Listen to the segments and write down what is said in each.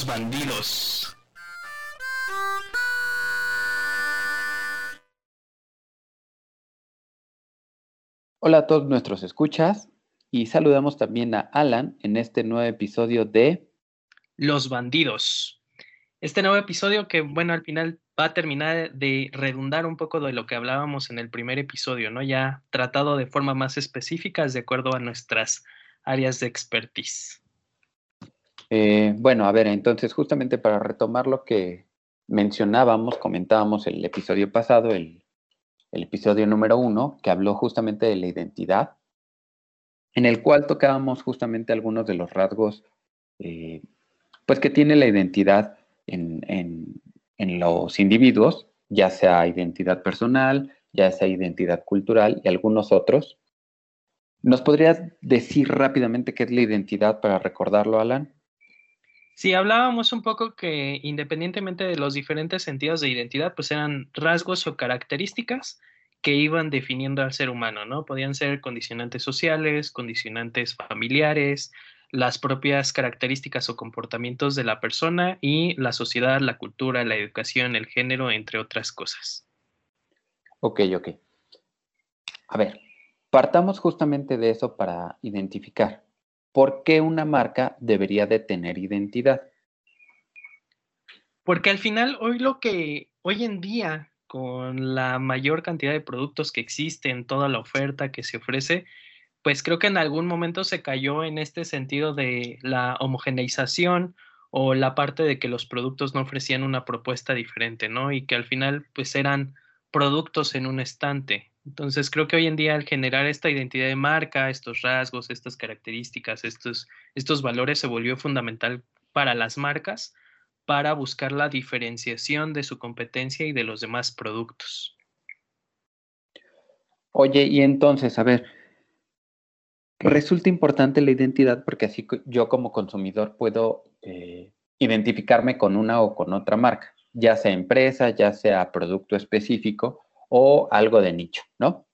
Los bandidos. Hola a todos nuestros escuchas y saludamos también a Alan en este nuevo episodio de Los bandidos. Este nuevo episodio que, bueno, al final va a terminar de redundar un poco de lo que hablábamos en el primer episodio, ¿no? Ya tratado de forma más específica de acuerdo a nuestras áreas de expertise. Eh, bueno, a ver, entonces justamente para retomar lo que mencionábamos, comentábamos el episodio pasado, el, episodio número uno, que habló justamente de la identidad, en el cual tocábamos justamente algunos de los rasgos, eh, pues que tiene la identidad en, en los individuos, ya sea identidad personal, ya sea identidad cultural y algunos otros. ¿Nos podrías decir rápidamente qué es la identidad para recordarlo, Alan? Sí, hablábamos un poco que independientemente de los diferentes sentidos de identidad, pues eran rasgos o características que iban definiendo al ser humano, ¿no? Podían ser condicionantes sociales, condicionantes familiares, las propias características o comportamientos de la persona y la sociedad, la cultura, la educación, el género, entre otras cosas. Ok, ok. A ver, partamos justamente de eso para identificar. ¿Por qué una marca debería de tener identidad? Porque al final, hoy lo que, hoy en día, con la mayor cantidad de productos que existen, toda la oferta que se ofrece, pues creo que en algún momento se cayó en este sentido de la homogeneización o la parte de que los productos no ofrecían una propuesta diferente, ¿no? Y que al final, pues eran productos en un estante. Entonces creo que hoy en día al generar esta identidad de marca, estos rasgos, estas características, estos, estos valores se volvió fundamental para las marcas para buscar la diferenciación de su competencia y de los demás productos. Oye, y entonces, a ver, resulta importante la identidad porque así yo como consumidor puedo eh, identificarme con una o con otra marca, ya sea empresa, ya sea producto específico o algo de nicho, ¿no?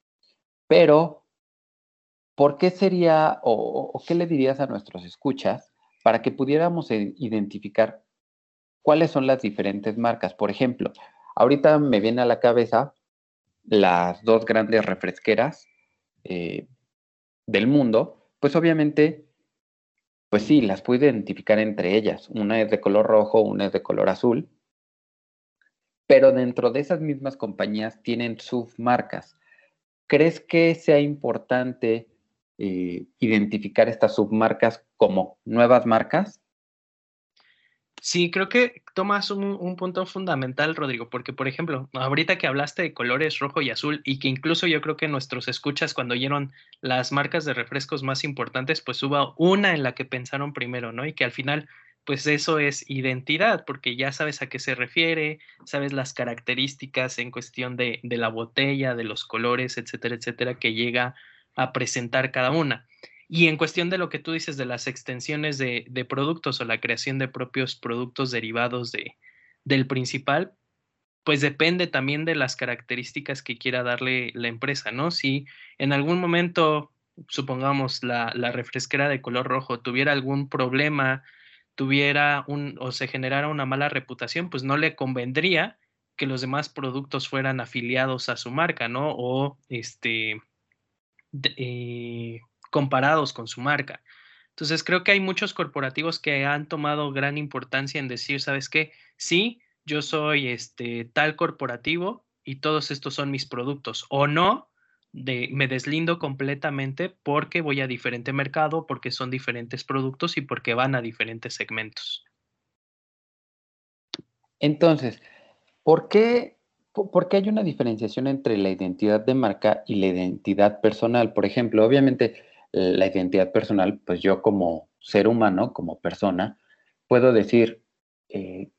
Pero, ¿por qué sería o, qué le dirías a nuestros escuchas para que pudiéramos identificar cuáles son las diferentes marcas? Por ejemplo, ahorita me viene a la cabeza las dos grandes refresqueras eh, del mundo, pues obviamente, pues sí, las puedo identificar entre ellas. Una es de color rojo, una es de color azul, pero dentro de esas mismas compañías tienen submarcas. ¿Crees que sea importante eh, identificar estas submarcas como nuevas marcas? Sí, creo que tomas un, punto fundamental, Rodrigo, porque, por ejemplo, ahorita que hablaste de colores rojo y azul, y que incluso yo creo que nuestros escuchas cuando oyeron las marcas de refrescos más importantes, pues hubo una en la que pensaron primero, ¿no? Y que al final pues eso es identidad, porque ya sabes a qué se refiere, sabes las características en cuestión de, la botella, de los colores, etcétera, etcétera, que llega a presentar cada una. Y en cuestión de lo que tú dices de las extensiones de, productos o la creación de propios productos derivados de, del principal, pues depende también de las características que quiera darle la empresa, ¿no? Si en algún momento, supongamos, la, la refresquera de color rojo tuviera algún problema tuviera un o se generara una mala reputación, pues no le convendría que los demás productos fueran afiliados a su marca, ¿no? O este, eh, comparados con su marca. Entonces creo que hay muchos corporativos que han tomado gran importancia en decir, ¿sabes qué? Sí, yo soy este tal corporativo y todos estos son mis productos. O no, me deslindo completamente porque voy a diferente mercado, porque son diferentes productos y porque van a diferentes segmentos. Entonces, ¿por qué, por qué hay una diferenciación entre la identidad de marca y la identidad personal? Por ejemplo, obviamente la identidad personal, pues yo como ser humano, como persona, puedo decir, eh,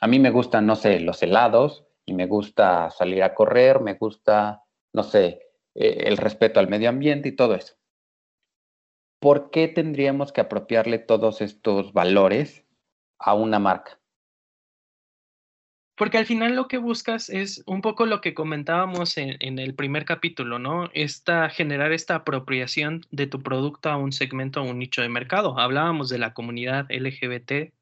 a mí me gustan, no sé, los helados y me gusta salir a correr, me gusta, no sé, eh, el respeto al medio ambiente y todo eso. ¿Por qué tendríamos que apropiarle todos estos valores a una marca? Porque al final lo que buscas es un poco lo que comentábamos en, el primer capítulo, ¿no? Esta, generar esta apropiación de tu producto a un segmento, a un nicho de mercado. Hablábamos de la comunidad LGBT,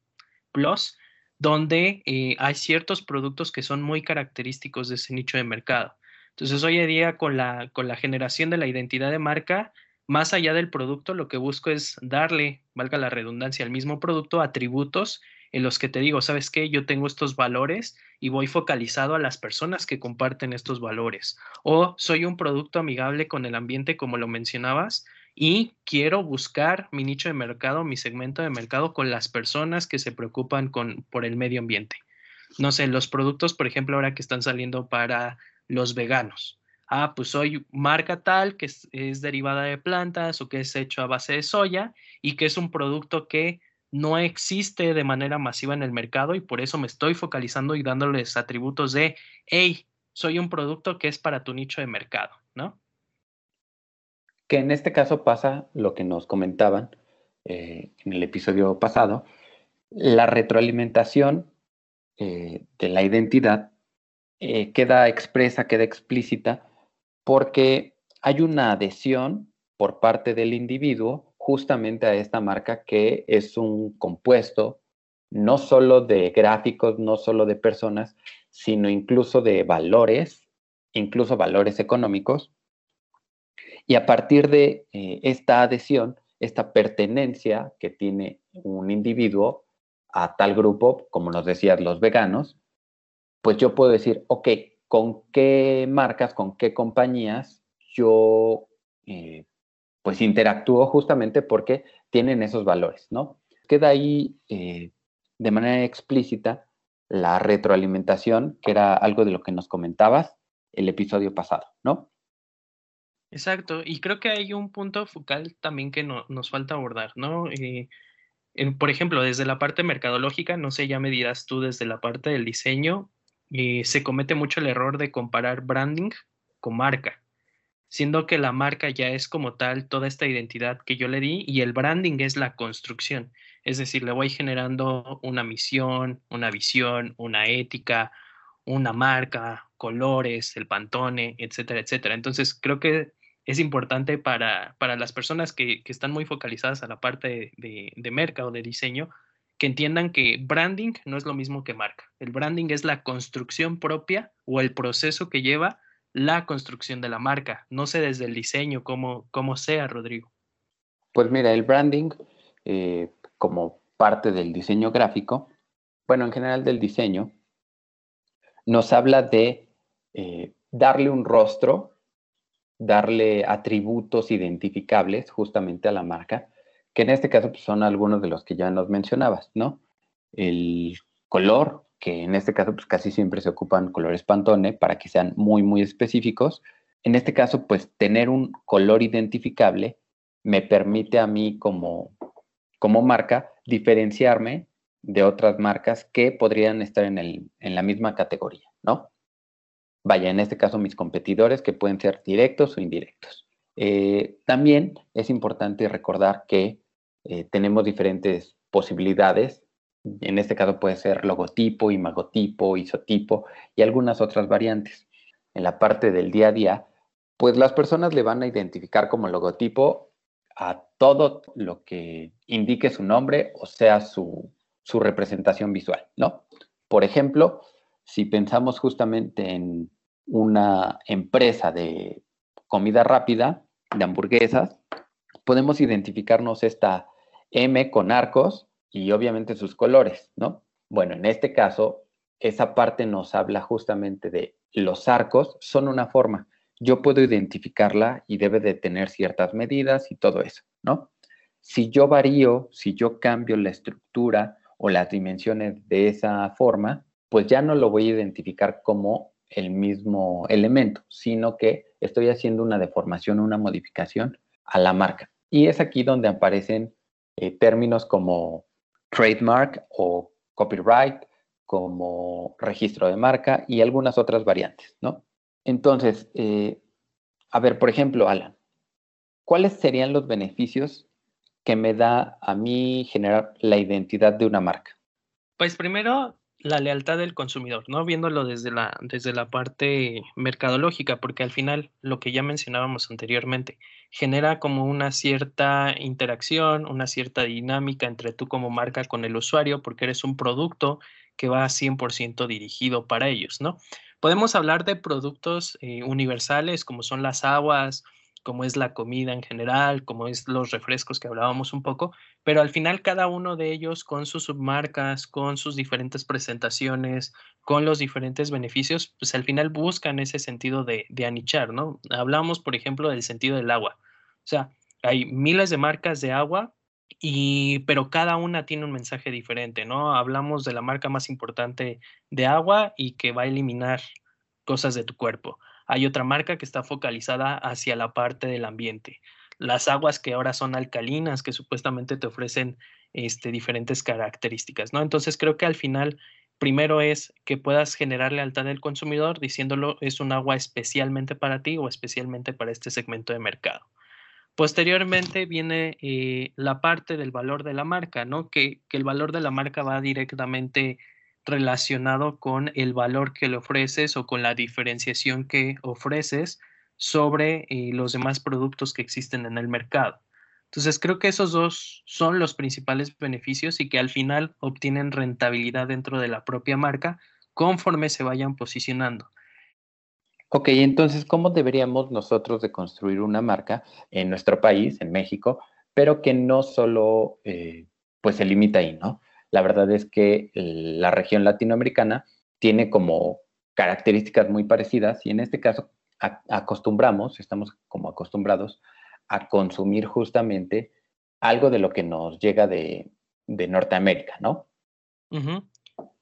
donde eh, hay ciertos productos que son muy característicos de ese nicho de mercado. Entonces, hoy en día, con la, con la generación de la identidad de marca, más allá del producto, lo que busco es darle, valga la redundancia, al mismo producto atributos en los que te digo, ¿sabes qué? Yo tengo estos valores y voy focalizado a las personas que comparten estos valores. O soy un producto amigable con el ambiente, como lo mencionabas, y quiero buscar mi nicho de mercado, mi segmento de mercado con las personas que se preocupan con, por el medio ambiente. No sé, los productos, por ejemplo, ahora que están saliendo para los veganos. Ah, pues soy marca tal que es, derivada de plantas o que es hecho a base de soya y que es un producto que no existe de manera masiva en el mercado y por eso me estoy focalizando y dándoles atributos de, hey, soy un producto que es para tu nicho de mercado, ¿no? Que en este caso pasa lo que nos comentaban eh, en el episodio pasado, la retroalimentación eh, de la identidad eh, queda expresa, queda explícita, porque hay una adhesión por parte del individuo justamente a esta marca que es un compuesto no solo de gráficos, no solo de personas, sino incluso de valores, incluso valores económicos, y a partir de eh, esta adhesión, esta pertenencia que tiene un individuo a tal grupo, como nos decías los veganos, pues yo puedo decir, ok, ¿con qué marcas, con qué compañías yo eh, pues interactúo justamente porque tienen esos valores, ¿no? Queda ahí eh, de manera explícita la retroalimentación, que era algo de lo que nos comentabas el episodio pasado, ¿no? Exacto, y creo que hay un punto focal también que nos falta abordar, ¿no? Eh, por ejemplo, desde la parte mercadológica, no sé, ya me dirás tú desde la parte del diseño, eh, se comete mucho el error de comparar branding con marca, siendo que la marca ya es como tal toda esta identidad que yo le di y el branding es la construcción, es decir, le voy generando una misión, una visión, una ética, una marca, colores, el pantone, etcétera, etcétera. Entonces, creo que es importante para, para las personas que, que, están muy focalizadas a la parte de, de, mercado, de diseño, que entiendan que branding no es lo mismo que marca. El branding es la construcción propia o el proceso que lleva la construcción de la marca. No sé desde el diseño cómo, cómo sea, Rodrigo. Pues mira, el branding eh, como parte del diseño gráfico, bueno, en general del diseño, nos habla de eh, darle un rostro, darle atributos identificables justamente a la marca, que en este caso pues, son algunos de los que ya nos mencionabas, ¿no? El color, que en este caso pues casi siempre se ocupan colores Pantone para que sean muy, muy específicos. En este caso, pues tener un color identificable me permite a mí como, como marca diferenciarme de otras marcas que podrían estar en, el, en la misma categoría, ¿no? Vaya, en este caso mis competidores que pueden ser directos o indirectos. Eh, también es importante recordar que eh, tenemos diferentes posibilidades. En este caso puede ser logotipo, imagotipo, isotipo y algunas otras variantes. En la parte del día a día, pues las personas le van a identificar como logotipo a todo lo que indique su nombre o sea su, su representación visual, ¿no? Por ejemplo, si pensamos justamente en una empresa de comida rápida, de hamburguesas, podemos identificarnos esta M con arcos y obviamente sus colores, ¿no? Bueno, en este caso, esa parte nos habla justamente de los arcos son una forma. Yo puedo identificarla y debe de tener ciertas medidas y todo eso, ¿no? Si yo varío, si yo cambio la estructura o las dimensiones de esa forma, pues ya no lo voy a identificar como el mismo elemento, sino que estoy haciendo una deformación, una modificación a la marca. Y es aquí donde aparecen eh, términos como trademark o copyright, como registro de marca y algunas otras variantes, ¿no? Entonces, eh, a ver, por ejemplo, Alan, ¿cuáles serían los beneficios que me da a mí generar la identidad de una marca? Pues primero, la lealtad del consumidor, ¿no? Viéndolo desde la, desde la parte mercadológica, porque al final lo que ya mencionábamos anteriormente, genera como una cierta interacción, una cierta dinámica entre tú como marca con el usuario, porque eres un producto que va 100% dirigido para ellos, ¿no? Podemos hablar de productos eh, universales como son las aguas, como es la comida en general, como es los refrescos que hablábamos un poco, pero al final cada uno de ellos con sus submarcas, con sus diferentes presentaciones, con los diferentes beneficios, pues al final buscan ese sentido de, de anichar, ¿no? Hablamos, por ejemplo, del sentido del agua. O sea, hay miles de marcas de agua, y, pero cada una tiene un mensaje diferente, ¿no? Hablamos de la marca más importante de agua y que va a eliminar cosas de tu cuerpo. Hay otra marca que está focalizada hacia la parte del ambiente. Las aguas que ahora son alcalinas, que supuestamente te ofrecen este, diferentes características, ¿no? Entonces creo que al final, primero es que puedas generar lealtad del consumidor diciéndolo es un agua especialmente para ti o especialmente para este segmento de mercado. Posteriormente viene eh, la parte del valor de la marca, ¿no? Que, que el valor de la marca va directamente relacionado con el valor que le ofreces o con la diferenciación que ofreces sobre eh, los demás productos que existen en el mercado. Entonces, creo que esos dos son los principales beneficios y que al final obtienen rentabilidad dentro de la propia marca conforme se vayan posicionando. Ok, entonces, ¿cómo deberíamos nosotros de construir una marca en nuestro país, en México, pero que no solo eh, pues se limita ahí, ¿no? La verdad es que la región latinoamericana tiene como características muy parecidas y en este caso acostumbramos, estamos como acostumbrados a consumir justamente algo de lo que nos llega de, Norteamérica, ¿no?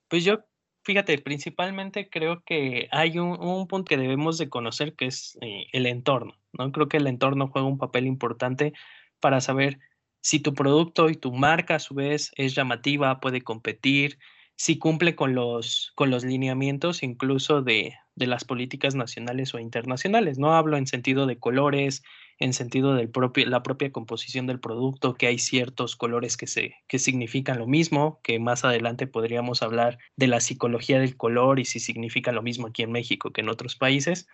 Pues yo, fíjate, principalmente creo que hay un, punto que debemos de conocer que es eh, el entorno, ¿no? Creo que el entorno juega un papel importante para saber si tu producto y tu marca a su vez es llamativa, puede competir, si cumple con los, con los lineamientos incluso de, de las políticas nacionales o internacionales. No hablo en sentido de colores, en sentido de la propia composición del producto, que hay ciertos colores que, se, que significan lo mismo, que más adelante podríamos hablar de la psicología del color y si significan lo mismo aquí en México que en otros países.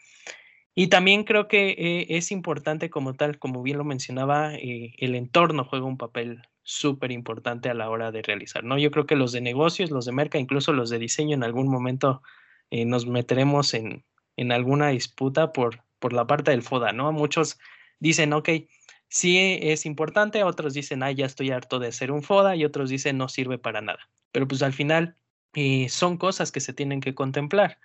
Y también creo que eh, es importante como tal, como bien lo mencionaba, eh, el entorno juega un papel súper importante a la hora de realizar, ¿no? Yo creo que los de negocios, los de merca, incluso los de diseño, en algún momento eh, nos meteremos en, en, alguna disputa por, por la parte del FODA, ¿no? Muchos dicen, ok, sí es importante, otros dicen, ay, ya estoy harto de hacer un FODA, y otros dicen, no sirve para nada. Pero pues al final son cosas que se tienen que contemplar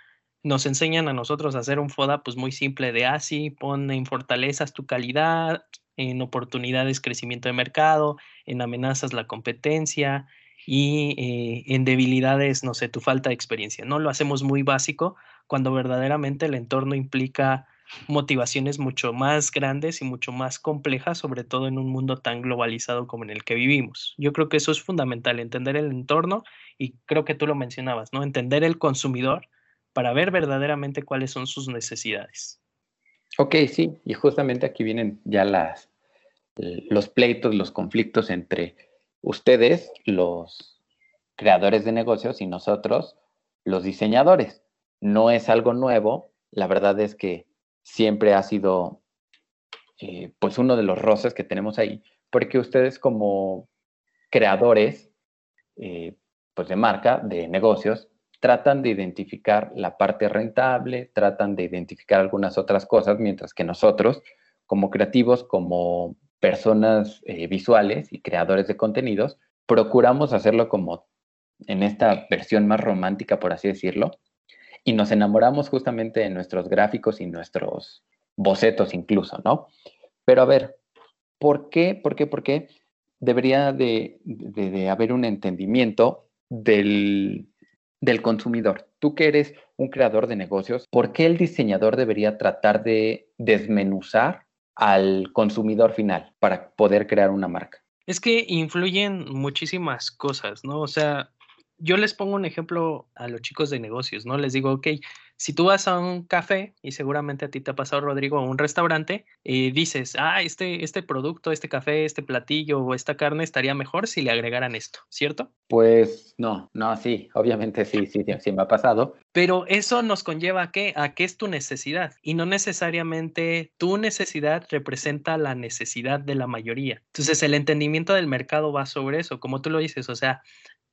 nos enseñan a nosotros a hacer un FODA pues muy simple de así, ah, pon en fortalezas tu calidad, en oportunidades crecimiento de mercado, en amenazas la competencia y eh, en debilidades, no sé, tu falta de experiencia. No lo hacemos muy básico cuando verdaderamente el entorno implica motivaciones mucho más grandes y mucho más complejas, sobre todo en un mundo tan globalizado como en el que vivimos. Yo creo que eso es fundamental, entender el entorno y creo que tú lo mencionabas, ¿no? Entender el consumidor para ver verdaderamente cuáles son sus necesidades. Ok, sí, y justamente aquí vienen ya las, los pleitos, los conflictos entre ustedes, los creadores de negocios, y nosotros, los diseñadores. No es algo nuevo, la verdad es que siempre ha sido eh, pues uno de los roces que tenemos ahí, porque ustedes como creadores eh, pues de marca, de negocios, tratan de identificar la parte rentable, tratan de identificar algunas otras cosas, mientras que nosotros, como creativos, como personas eh, visuales y creadores de contenidos, procuramos hacerlo como en esta versión más romántica, por así decirlo, y nos enamoramos justamente de nuestros gráficos y nuestros bocetos incluso, ¿no? Pero a ver, ¿por qué, por qué, por qué debería de haber un entendimiento del, del consumidor. Tú que eres un creador de negocios, ¿por qué el diseñador debería tratar de desmenuzar al consumidor final para poder crear una marca? Es que influyen muchísimas cosas, ¿no? O sea, yo les pongo un ejemplo a los chicos de negocios, ¿no? Les digo, ok, si tú vas a un café, y seguramente a ti te ha pasado, Rodrigo, a un restaurante, y dices, ah, este, este producto, este café, este platillo o esta carne estaría mejor si le agregaran esto, ¿cierto? Pues no, no, sí, obviamente sí, sí, sí me ha pasado. Pero eso nos conlleva a qué? A qué es tu necesidad. Y no necesariamente tu necesidad representa la necesidad de la mayoría. Entonces, el entendimiento del mercado va sobre eso, como tú lo dices, o sea,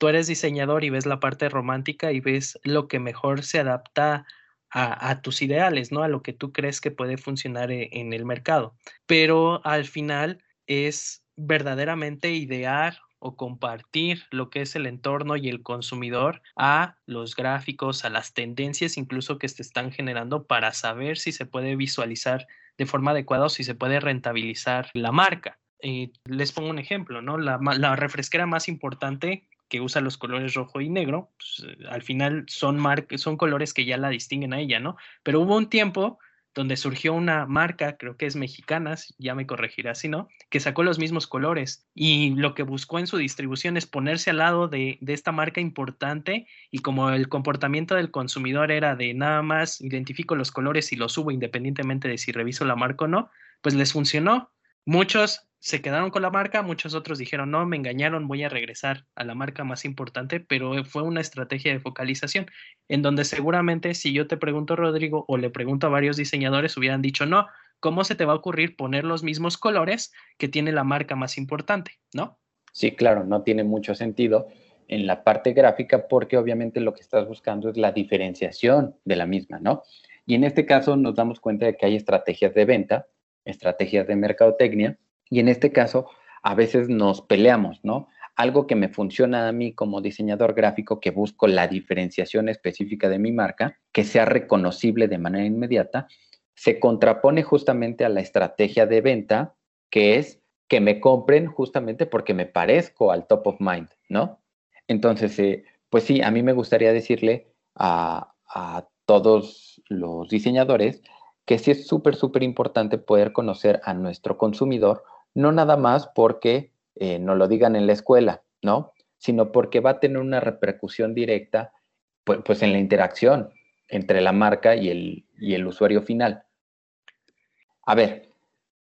tú eres diseñador y ves la parte romántica y ves lo que mejor se adapta a, tus ideales, ¿no? A lo que tú crees que puede funcionar e, en el mercado. Pero al final es verdaderamente idear o compartir lo que es el entorno y el consumidor a los gráficos, a las tendencias incluso que se están generando para saber si se puede visualizar de forma adecuada o si se puede rentabilizar la marca. Eh, les pongo un ejemplo, ¿no? La, la refresquera más importante que usa los colores rojo y negro, pues, eh, al final son, son colores que ya la distinguen a ella, ¿no? Pero hubo un tiempo donde surgió una marca, creo que es mexicana, ya me corregirá si no, que sacó los mismos colores y lo que buscó en su distribución es ponerse al lado de, de, esta marca importante y como el comportamiento del consumidor era de nada más identifico los colores y los subo independientemente de si reviso la marca o no, pues les funcionó. Muchos se quedaron con la marca, muchos otros dijeron, no, me engañaron, voy a regresar a la marca más importante, pero fue una estrategia de focalización, en donde seguramente si yo te pregunto, Rodrigo, o le pregunto a varios diseñadores, hubieran dicho, no, ¿cómo se te va a ocurrir poner los mismos colores que tiene la marca más importante? ¿No? Sí, claro, no tiene mucho sentido en la parte gráfica porque obviamente lo que estás buscando es la diferenciación de la misma, ¿no? Y en este caso nos damos cuenta de que hay estrategias de venta, estrategias de mercadotecnia, y en este caso, a veces nos peleamos, ¿no? Algo que me funciona a mí como diseñador gráfico, que busco la diferenciación específica de mi marca, que sea reconocible de manera inmediata, se contrapone justamente a la estrategia de venta, que es que me compren justamente porque me parezco al top of mind, ¿no? Entonces, eh, pues sí, a mí me gustaría decirle a, a todos los diseñadores que sí es súper, súper importante poder conocer a nuestro consumidor no nada más porque eh, no lo digan en la escuela, ¿no? Sino porque va a tener una repercusión directa, pues, pues en la interacción entre la marca y el, y el usuario final. A ver,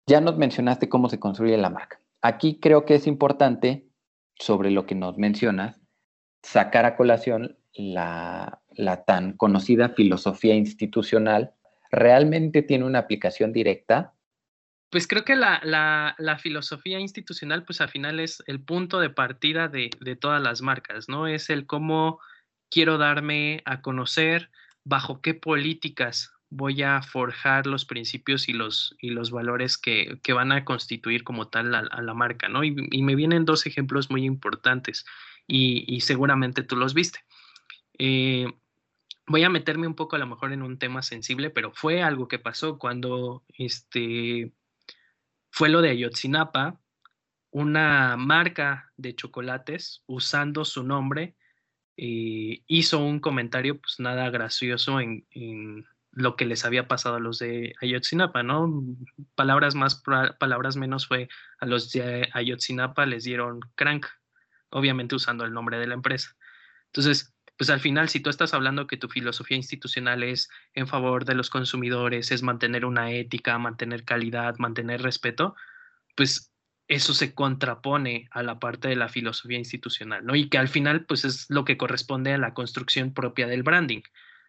ya nos mencionaste cómo se construye la marca. Aquí creo que es importante, sobre lo que nos mencionas, sacar a colación la, la tan conocida filosofía institucional. ¿Realmente tiene una aplicación directa pues creo que la, filosofía institucional, pues al final es el punto de partida de, todas las marcas, ¿no? Es el cómo quiero darme a conocer, bajo qué políticas voy a forjar los principios y los, y los valores que, van a constituir como tal a, la marca, ¿no? Y, me vienen dos ejemplos muy importantes y, seguramente tú los viste. Eh, voy a meterme un poco a lo mejor en un tema sensible, pero fue algo que pasó cuando este, fue lo de Ayotzinapa, una marca de chocolates usando su nombre eh, hizo un comentario pues nada gracioso en, lo que les había pasado a los de Ayotzinapa, ¿no? Palabras más, palabras menos fue a los de Ayotzinapa les dieron crank, obviamente usando el nombre de la empresa. Entonces, pues al final, si tú estás hablando que tu filosofía institucional es en favor de los consumidores, es mantener una ética, mantener calidad, mantener respeto, pues eso se contrapone a la parte de la filosofía institucional, ¿no? Y que al final, pues es lo que corresponde a la construcción propia del branding.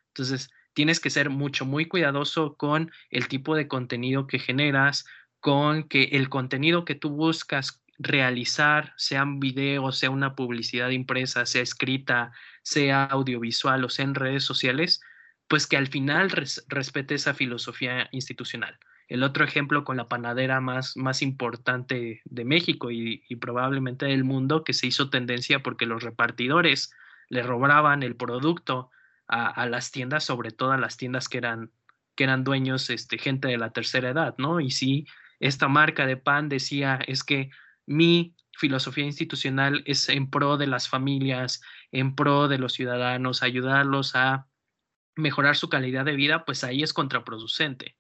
Entonces, tienes que ser mucho, muy cuidadoso con el tipo de contenido que generas, con que el contenido que tú buscas realizar, sean videos, sea una publicidad impresa, sea escrita, sea audiovisual o sea en redes sociales, pues que al final respete esa filosofía institucional. El otro ejemplo con la panadera más, más importante de México y, probablemente del mundo, que se hizo tendencia porque los repartidores le robaban el producto a, las tiendas, sobre todo a las tiendas que eran, que eran dueños, este, gente de la tercera edad, ¿no? Y sí, esta marca de pan decía, es que mi filosofía institucional es en pro de las familias, en pro de los ciudadanos, ayudarlos a mejorar su calidad de vida, pues ahí es contraproducente.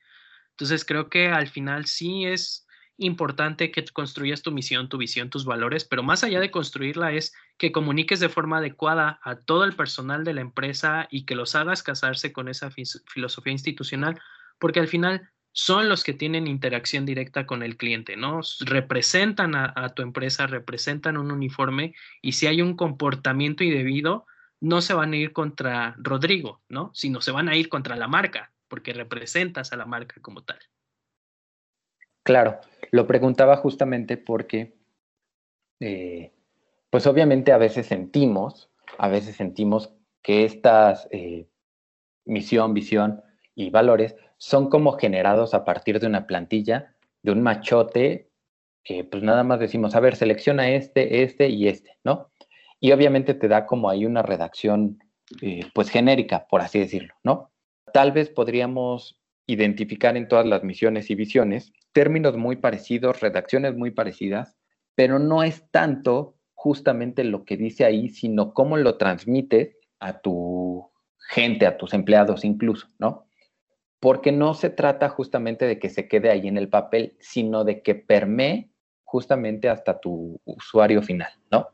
Entonces creo que al final sí es importante que construyas tu misión, tu visión, tus valores, pero más allá de construirla es que comuniques de forma adecuada a todo el personal de la empresa y que los hagas casarse con esa filosofía institucional, porque al final son los que tienen interacción directa con el cliente, ¿no? Representan a, tu empresa, representan un uniforme y si hay un comportamiento indebido, no se van a ir contra Rodrigo, ¿no? Sino se van a ir contra la marca, porque representas a la marca como tal. Claro, lo preguntaba justamente porque, eh, pues obviamente a veces sentimos, a veces sentimos que estas eh, misión, visión y valores son como generados a partir de una plantilla, de un machote que pues nada más decimos, a ver, selecciona este, este y este, ¿no? Y obviamente te da como ahí una redacción eh, pues genérica, por así decirlo, ¿no? Tal vez podríamos identificar en todas las misiones y visiones términos muy parecidos, redacciones muy parecidas, pero no es tanto justamente lo que dice ahí, sino cómo lo transmites a tu gente, a tus empleados incluso, ¿no? Porque no se trata justamente de que se quede ahí en el papel, sino de que permee justamente hasta tu usuario final, ¿no?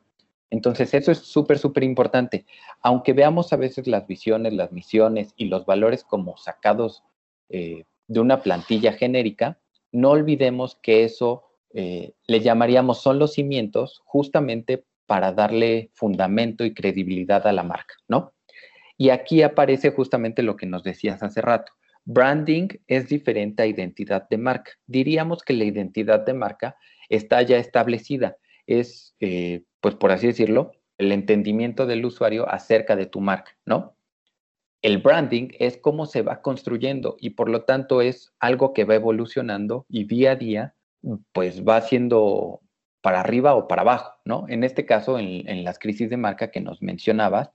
Entonces, eso es súper, súper importante. Aunque veamos a veces las visiones, las misiones y los valores como sacados eh, de una plantilla genérica, no olvidemos que eso eh, le llamaríamos son los cimientos justamente para darle fundamento y credibilidad a la marca, ¿no? Y aquí aparece justamente lo que nos decías hace rato. Branding es diferente a identidad de marca. Diríamos que la identidad de marca está ya establecida. Es, eh, pues por así decirlo, el entendimiento del usuario acerca de tu marca, ¿no? El branding es cómo se va construyendo y por lo tanto es algo que va evolucionando y día a día pues va siendo para arriba o para abajo, ¿no? En este caso, en, las crisis de marca que nos mencionabas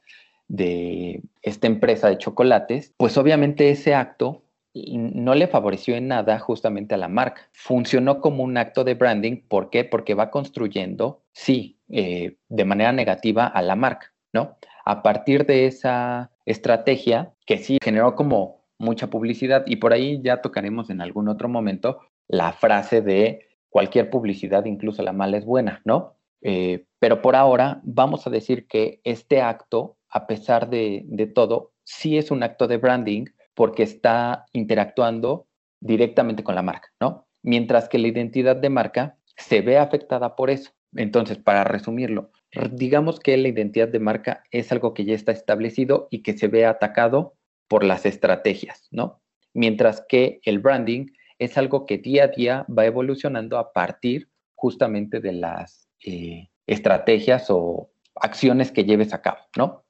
de esta empresa de chocolates, pues obviamente ese acto no le favoreció en nada justamente a la marca. Funcionó como un acto de branding. ¿Por qué? Porque va construyendo, sí, eh, de manera negativa a la marca, ¿no? A partir de esa estrategia que sí generó como mucha publicidad y por ahí ya tocaremos en algún otro momento la frase de cualquier publicidad, incluso la mala es buena, ¿no? Eh, pero por ahora vamos a decir que este acto, a pesar de, todo, sí es un acto de branding porque está interactuando directamente con la marca, ¿no? Mientras que la identidad de marca se ve afectada por eso. Entonces, para resumirlo, digamos que la identidad de marca es algo que ya está establecido y que se ve atacado por las estrategias, ¿no? Mientras que el branding es algo que día a día va evolucionando a partir justamente de las eh, estrategias o acciones que lleves a cabo, ¿no?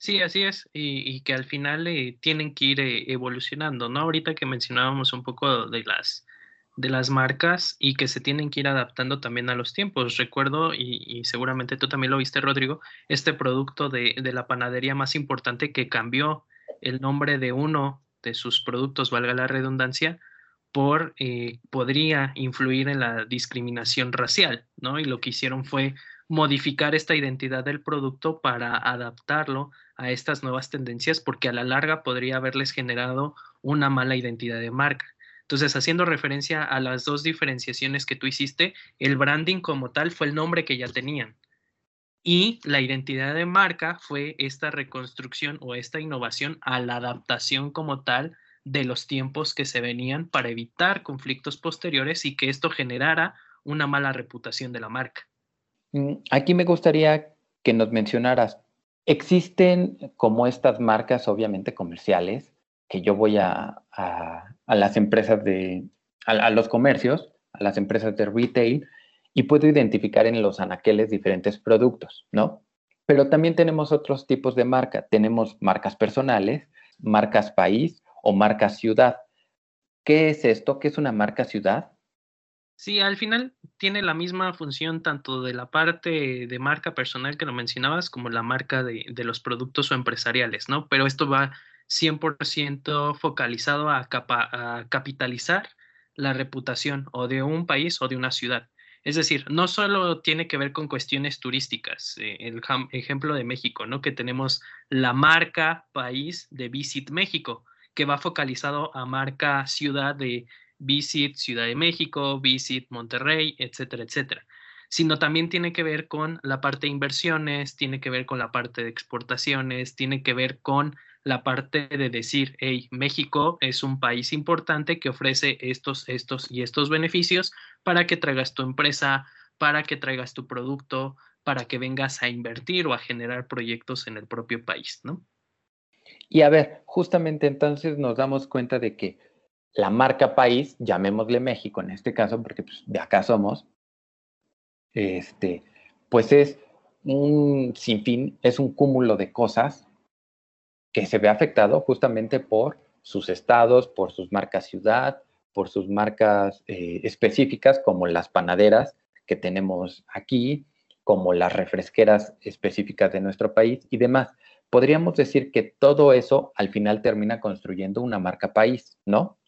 Sí, así es, y, que al final eh, tienen que ir eh, evolucionando, ¿no? Ahorita que mencionábamos un poco de las de las marcas y que se tienen que ir adaptando también a los tiempos. Recuerdo, y, seguramente tú también lo viste, Rodrigo, este producto de, la panadería más importante que cambió el nombre de uno de sus productos, valga la redundancia, por eh, podría influir en la discriminación racial, ¿no? Y lo que hicieron fue modificar esta identidad del producto para adaptarlo a estas nuevas tendencias, porque a la larga podría haberles generado una mala identidad de marca. Entonces, haciendo referencia a las dos diferenciaciones que tú hiciste, el branding como tal fue el nombre que ya tenían. Y la identidad de marca fue esta reconstrucción o esta innovación a la adaptación como tal de los tiempos que se venían para evitar conflictos posteriores y que esto generara una mala reputación de la marca. Mm, aquí me gustaría que nos mencionaras, existen como estas marcas obviamente comerciales que yo voy a, a las empresas de, a, los comercios, a las empresas de retail, y puedo identificar en los anaqueles diferentes productos, ¿no? Pero también tenemos otros tipos de marca. Tenemos marcas personales, marcas país o marcas ciudad. ¿Qué es esto? ¿Qué es una marca ciudad? Sí, al final tiene la misma función tanto de la parte de marca personal que lo mencionabas como la marca de, de los productos o empresariales, ¿no? Pero esto va 100% focalizado a, capitalizar la reputación o de un país o de una ciudad. Es decir, no solo tiene que ver con cuestiones turísticas, eh, el ejemplo de México, ¿no? Que tenemos la marca país de Visit México, que va focalizado a marca ciudad de Visit Ciudad de México, Visit Monterrey, etcétera, etcétera, sino también tiene que ver con la parte de inversiones, tiene que ver con la parte de exportaciones, tiene que ver con la parte de decir, hey, México es un país importante que ofrece estos, estos y estos beneficios para que traigas tu empresa, para que traigas tu producto, para que vengas a invertir o a generar proyectos en el propio país, ¿no? Y a ver, justamente entonces nos damos cuenta de que la marca país, llamémosle México en este caso, porque pues, de acá somos, este, pues es un sinfín, es un cúmulo de cosas que se ve afectado justamente por sus estados, por sus marcas ciudad, por sus marcas eh, específicas como las panaderas que tenemos aquí, como las refresqueras específicas de nuestro país y demás. Podríamos decir que todo eso al final termina construyendo una marca país, ¿no?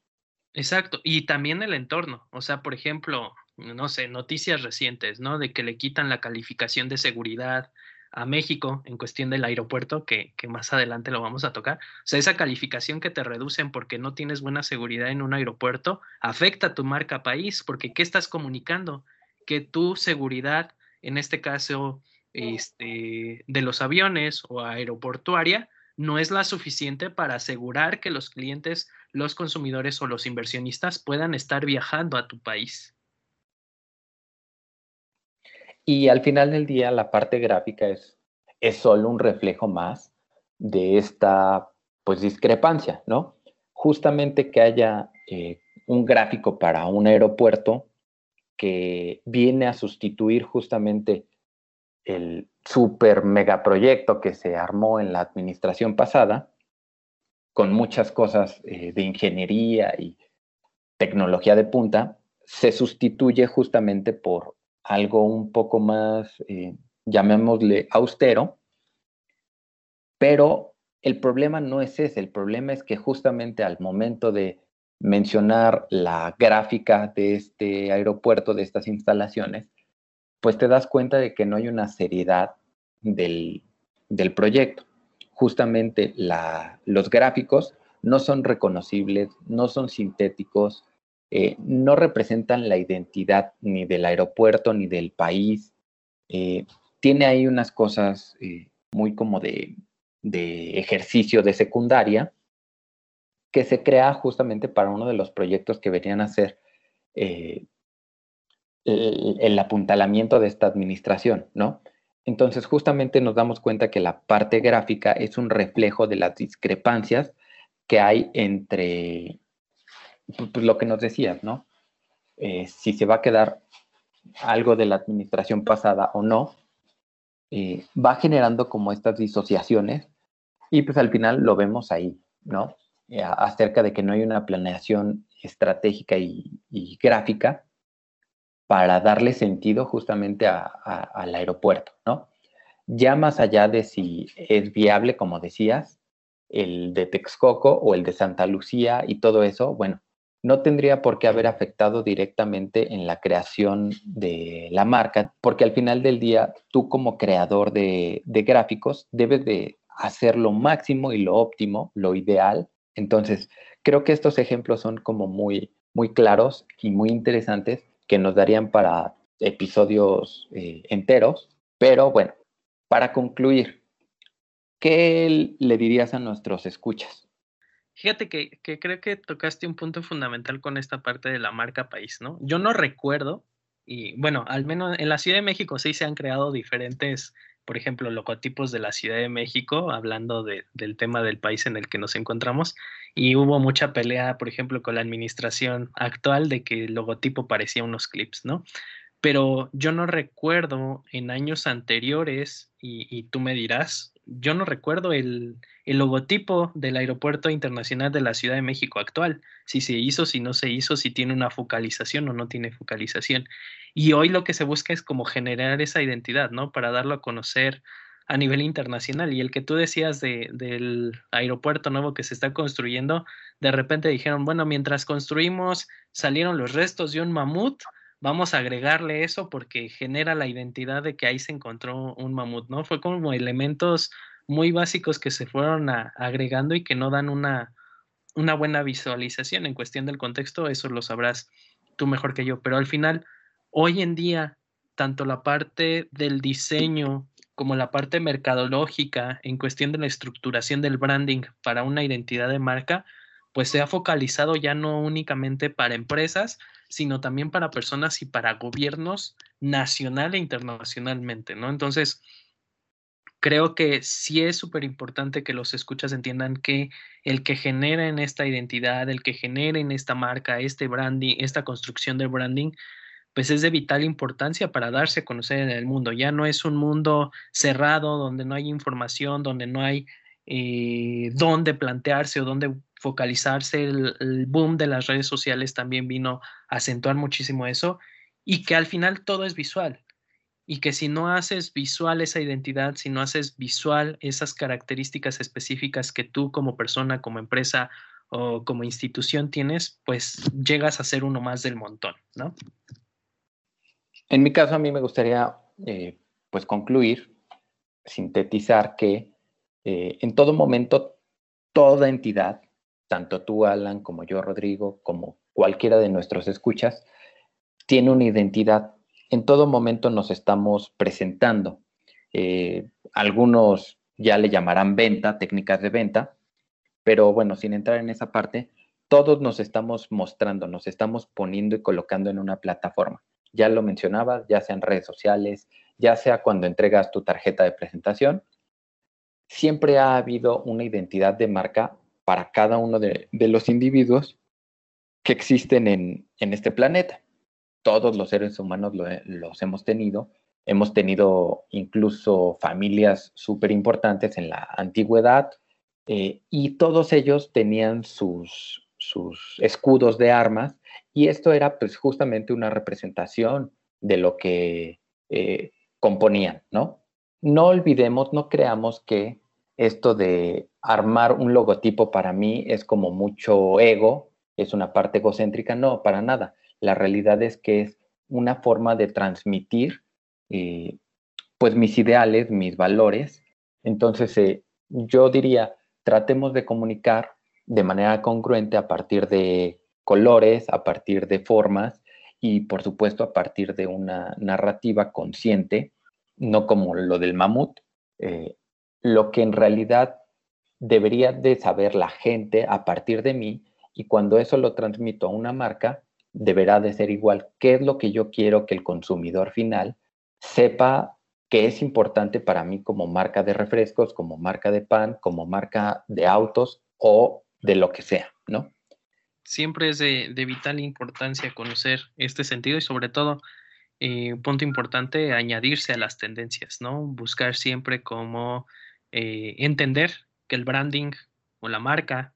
Exacto, y también el entorno. O sea, por ejemplo, no sé, noticias recientes, ¿no? De que le quitan la calificación de seguridad a México en cuestión del aeropuerto, que, que, más adelante lo vamos a tocar. O sea, esa calificación que te reducen porque no tienes buena seguridad en un aeropuerto afecta a tu marca país, porque ¿qué estás comunicando? Que tu seguridad, en este caso, este, de los aviones o aeroportuaria, no es la suficiente para asegurar que los clientes, los consumidores o los inversionistas puedan estar viajando a tu país. Y al final del día, la parte gráfica es, solo un reflejo más de esta pues discrepancia, ¿no? Justamente que haya eh, un gráfico para un aeropuerto que viene a sustituir justamente el super megaproyecto que se armó en la administración pasada, con muchas cosas eh, de ingeniería y tecnología de punta, se sustituye justamente por algo un poco más, eh, llamémosle austero, pero el problema no es ese, el problema es que justamente al momento de mencionar la gráfica de este aeropuerto, de estas instalaciones, pues te das cuenta de que no hay una seriedad del, proyecto. Justamente los gráficos no son reconocibles, no son sintéticos, eh, no representan la identidad ni del aeropuerto ni del país. Eh, tiene ahí unas cosas eh, muy como de, ejercicio de secundaria que se crea justamente para uno de los proyectos que venían a ser el, el, apuntalamiento de esta administración, ¿no? Entonces, justamente nos damos cuenta que la parte gráfica es un reflejo de las discrepancias que hay entre pues, lo que nos decías, ¿no? Eh, si se va a quedar algo de la administración pasada o no, eh, va generando como estas disociaciones y pues al final lo vemos ahí, ¿no? Eh, acerca de que no hay una planeación estratégica y, gráfica para darle sentido justamente al aeropuerto, ¿no? Ya más allá de si es viable, como decías, el de Texcoco o el de Santa Lucía y todo eso, bueno, no tendría por qué haber afectado directamente en la creación de la marca, porque al final del día tú como creador de, gráficos debes de hacer lo máximo y lo óptimo, lo ideal. Entonces, creo que estos ejemplos son como muy, muy claros y muy interesantes que nos darían para episodios eh, enteros. Pero bueno, para concluir, ¿qué le dirías a nuestros escuchas? Fíjate que, creo que tocaste un punto fundamental con esta parte de la marca país, ¿no? Yo no recuerdo, y bueno, al menos en la Ciudad de México sí se han creado diferentes, por ejemplo, logotipos de la Ciudad de México, hablando del tema del país en el que nos encontramos, y hubo mucha pelea, por ejemplo, con la administración actual de que el logotipo parecía unos clips, ¿no? Pero yo no recuerdo en años anteriores, y tú me dirás, yo no recuerdo el, logotipo del Aeropuerto Internacional de la Ciudad de México actual, si se hizo, si no se hizo, si tiene una focalización o no tiene focalización. Y hoy lo que se busca es como generar esa identidad, ¿no? Para darlo a conocer a nivel internacional. Y el que tú decías de, del aeropuerto nuevo que se está construyendo, de repente dijeron, bueno, mientras construimos, salieron los restos de un mamut, vamos a agregarle eso porque genera la identidad de que ahí se encontró un mamut, ¿no? Fue como elementos muy básicos que se fueron agregando y que no dan una, una buena visualización en cuestión del contexto, eso lo sabrás tú mejor que yo, pero al final, hoy en día, tanto la parte del diseño como la parte mercadológica en cuestión de la estructuración del branding para una identidad de marca, pues se ha focalizado ya no únicamente para empresas, sino también para personas y para gobiernos nacional e internacionalmente, ¿no? Entonces, creo que sí es súper importante que los escuchas entiendan que el que genera en esta identidad, el que genera en esta marca, este branding, esta construcción del branding, pues es de vital importancia para darse a conocer en el mundo. Ya no es un mundo cerrado donde no hay información, donde no hay eh, dónde plantearse o dónde focalizarse. El, boom de las redes sociales también vino a acentuar muchísimo eso y que al final todo es visual y que si no haces visual esa identidad, si no haces visual esas características específicas que tú como persona, como empresa o como institución tienes, pues llegas a ser uno más del montón, ¿no? En mi caso, a mí me gustaría, eh, pues, concluir, sintetizar que eh, en todo momento, toda entidad, tanto tú, Alan, como yo, Rodrigo, como cualquiera de nuestros escuchas, tiene una identidad en todo momento nos estamos presentando. Eh, algunos ya le llamarán venta, técnicas de venta, pero bueno, sin entrar en esa parte, todos nos estamos mostrando, nos estamos poniendo y colocando en una plataforma. Ya lo mencionabas, ya sea en redes sociales, ya sea cuando entregas tu tarjeta de presentación, siempre ha habido una identidad de marca para cada uno de, los individuos que existen en este planeta todos los seres humanos los hemos tenido. Hemos tenido incluso familias súper importantes en la antigüedad eh, y todos ellos tenían sus, escudos de armas y esto era pues justamente una representación de lo que eh, componían, ¿no? No olvidemos, no creamos que esto de armar un logotipo para mí es como mucho ego, es una parte egocéntrica, no, para nada la realidad es que es una forma de transmitir eh, pues mis ideales, mis valores. Entonces, eh, yo diría, tratemos de comunicar de manera congruente a partir de colores, a partir de formas y por supuesto a partir de una narrativa consciente, no como lo del mamut, eh, lo que en realidad debería de saber la gente a partir de mí y cuando eso lo transmito a una marca, deberá de ser igual. ¿Qué es lo que yo quiero que el consumidor final sepa que es importante para mí como marca de refrescos, como marca de pan, como marca de autos o de lo que sea, ¿no? Siempre es de, vital importancia conocer este sentido y sobre todo, eh, punto importante, añadirse a las tendencias, ¿no? Buscar siempre cómo eh, entender que el branding o la marca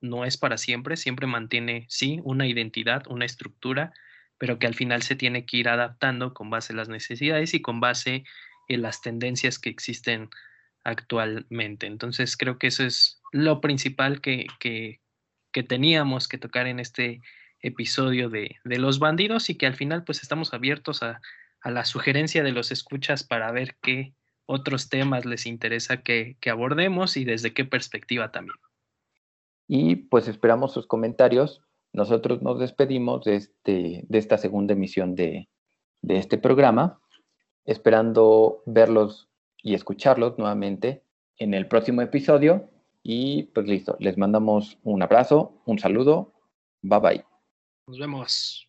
no es para siempre, siempre mantiene, sí, una identidad, una estructura, pero que al final se tiene que ir adaptando con base en las necesidades y con base en las tendencias que existen actualmente. Entonces creo que eso es lo principal que, que, teníamos que tocar en este episodio de, de, los bandidos y que al final pues estamos abiertos a, a, la sugerencia de los escuchas para ver qué otros temas les interesa que, que abordemos y desde qué perspectiva también y pues esperamos sus comentarios. Nosotros nos despedimos de, este, de esta segunda emisión de, de este programa, esperando verlos y escucharlos nuevamente en el próximo episodio. Y pues listo, les mandamos un abrazo, un saludo, bye bye. Nos vemos.